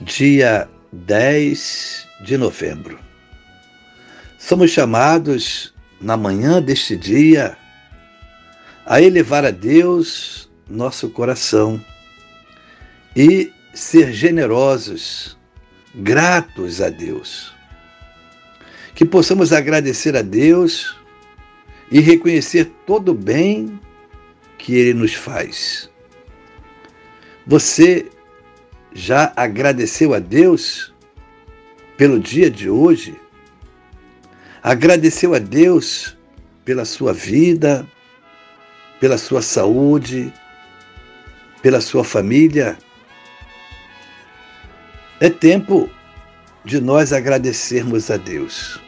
dia 10 de novembro. Somos chamados, na manhã deste dia, a elevar a Deus nosso coração e ser generosos, gratos a Deus. Que possamos agradecer a Deus e reconhecer todo o bem que Ele nos faz. Você já agradeceu a Deus pelo dia de hoje? Agradeceu a Deus pela sua vida, pela sua saúde, pela sua família? É tempo de nós agradecermos a Deus.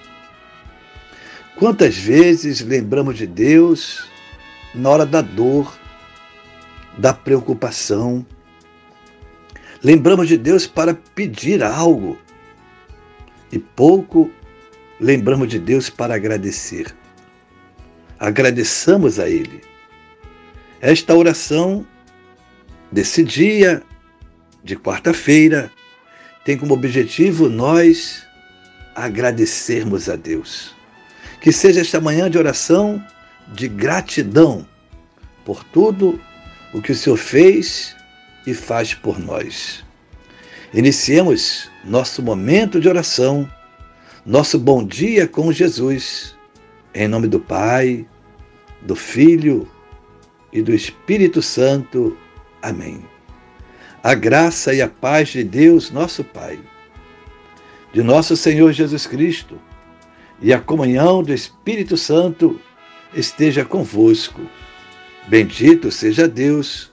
Quantas vezes lembramos de Deus na hora da dor, da preocupação, Lembramos de Deus para pedir algo e pouco lembramos de Deus para agradecer. Agradeçamos a Ele. Esta oração desse dia de quarta-feira tem como objetivo nós agradecermos a Deus. Que seja esta manhã de oração de gratidão por tudo o que o Senhor fez e faz por nós. Iniciemos nosso momento de oração, nosso bom dia com Jesus, em nome do Pai, do Filho e do Espírito Santo. Amém. A graça e a paz de Deus, nosso Pai, de nosso Senhor Jesus Cristo e a comunhão do Espírito Santo esteja convosco. Bendito seja Deus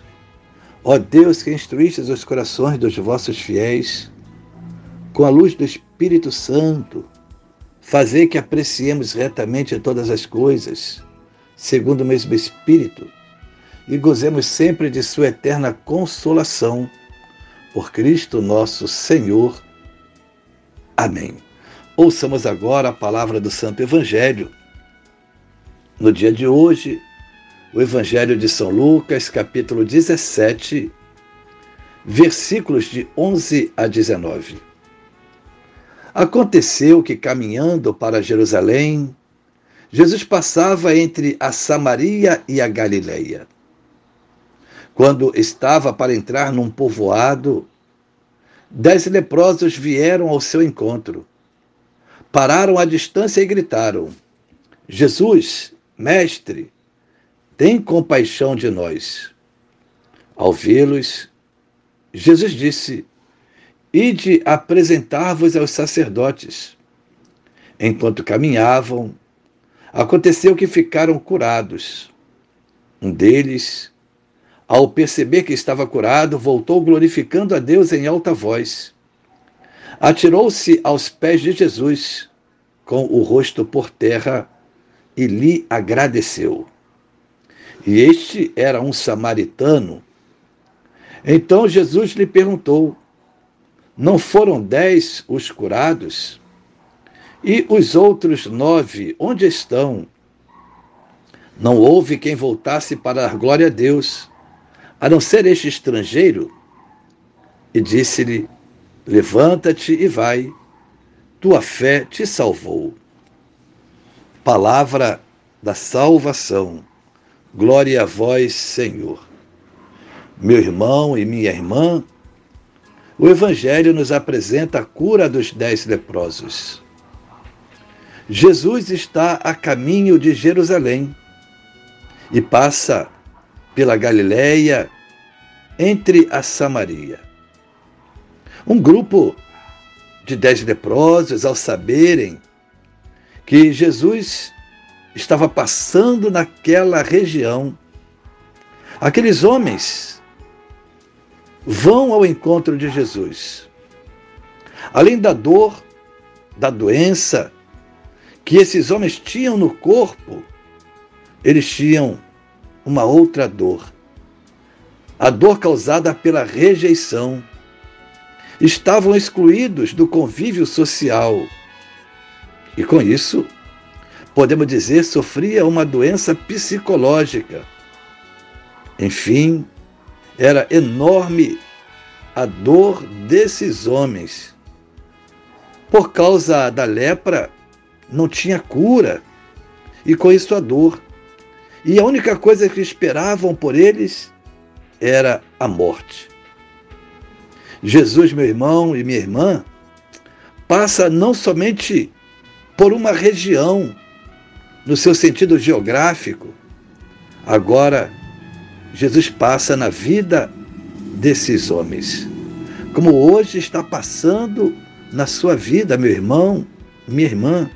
Ó Deus que instruíste os corações dos vossos fiéis, com a luz do Espírito Santo, fazei que apreciemos retamente todas as coisas, segundo o mesmo Espírito, e gozemos sempre de Sua eterna consolação. Por Cristo nosso Senhor. Amém. Ouçamos agora a palavra do Santo Evangelho. No dia de hoje, o Evangelho de São Lucas, capítulo 17, versículos de 11 a 19. Aconteceu que, caminhando para Jerusalém, Jesus passava entre a Samaria e a Galileia. Quando estava para entrar num povoado, dez leprosos vieram ao seu encontro. Pararam à distância e gritaram: Jesus, mestre, tem compaixão de nós. Ao vê-los, Jesus disse: Ide apresentar-vos aos sacerdotes. Enquanto caminhavam, aconteceu que ficaram curados. Um deles, ao perceber que estava curado, voltou glorificando a Deus em alta voz. Atirou-se aos pés de Jesus, com o rosto por terra, e lhe agradeceu e este era um samaritano. Então Jesus lhe perguntou: Não foram dez os curados? E os outros nove, onde estão? Não houve quem voltasse para dar glória a Deus, a não ser este estrangeiro. E disse-lhe: Levanta-te e vai, tua fé te salvou. Palavra da salvação. Glória a vós, Senhor. Meu irmão e minha irmã, o Evangelho nos apresenta a cura dos dez leprosos. Jesus está a caminho de Jerusalém e passa pela Galiléia entre a Samaria. Um grupo de dez leprosos, ao saberem que Jesus estava passando naquela região, aqueles homens vão ao encontro de Jesus. Além da dor, da doença que esses homens tinham no corpo, eles tinham uma outra dor. A dor causada pela rejeição. Estavam excluídos do convívio social. E com isso, podemos dizer, sofria uma doença psicológica. Enfim, era enorme a dor desses homens. Por causa da lepra, não tinha cura, e com isso a dor. E a única coisa que esperavam por eles era a morte. Jesus, meu irmão e minha irmã, passa não somente por uma região, no seu sentido geográfico, agora Jesus passa na vida desses homens. Como hoje está passando na sua vida, meu irmão, minha irmã.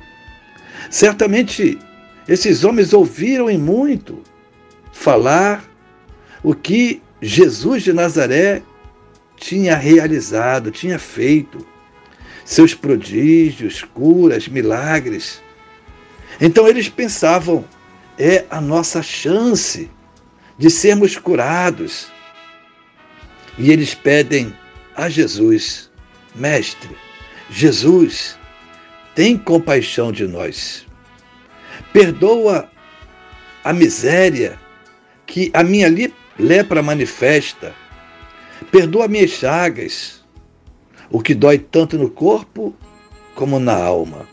Certamente esses homens ouviram em muito falar o que Jesus de Nazaré tinha realizado, tinha feito, seus prodígios, curas, milagres. Então eles pensavam: é a nossa chance de sermos curados. E eles pedem a Jesus: Mestre, Jesus, tem compaixão de nós perdoa a miséria que a minha lepra manifesta, perdoa minhas chagas, o que dói tanto no corpo como na alma.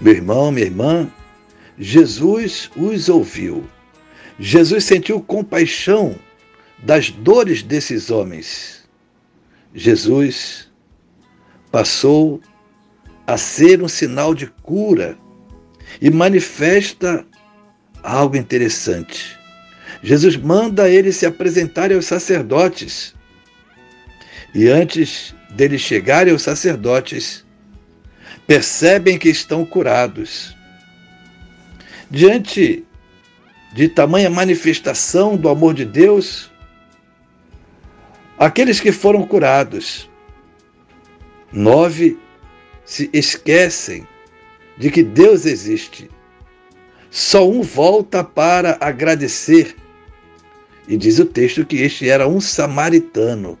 Meu irmão, minha irmã, Jesus os ouviu. Jesus sentiu compaixão das dores desses homens. Jesus passou a ser um sinal de cura e manifesta algo interessante. Jesus manda eles se apresentarem aos sacerdotes. E antes deles chegarem aos sacerdotes, percebem que estão curados. Diante de tamanha manifestação do amor de Deus, aqueles que foram curados, nove se esquecem de que Deus existe. Só um volta para agradecer. E diz o texto que este era um samaritano.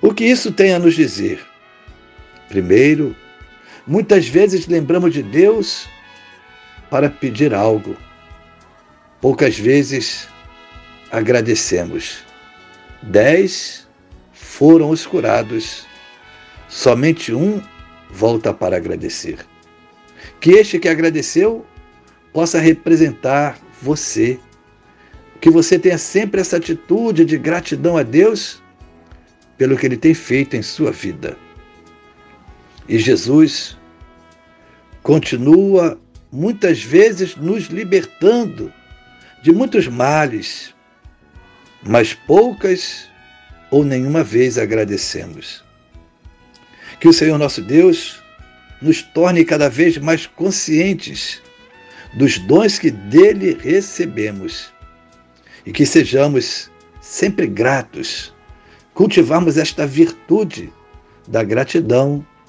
O que isso tem a nos dizer? Primeiro, muitas vezes lembramos de Deus para pedir algo. Poucas vezes agradecemos. Dez foram os curados, somente um volta para agradecer. Que este que agradeceu possa representar você. Que você tenha sempre essa atitude de gratidão a Deus pelo que Ele tem feito em sua vida. E Jesus continua muitas vezes nos libertando de muitos males, mas poucas ou nenhuma vez agradecemos. Que o Senhor nosso Deus nos torne cada vez mais conscientes dos dons que dele recebemos e que sejamos sempre gratos, cultivarmos esta virtude da gratidão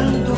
llorando.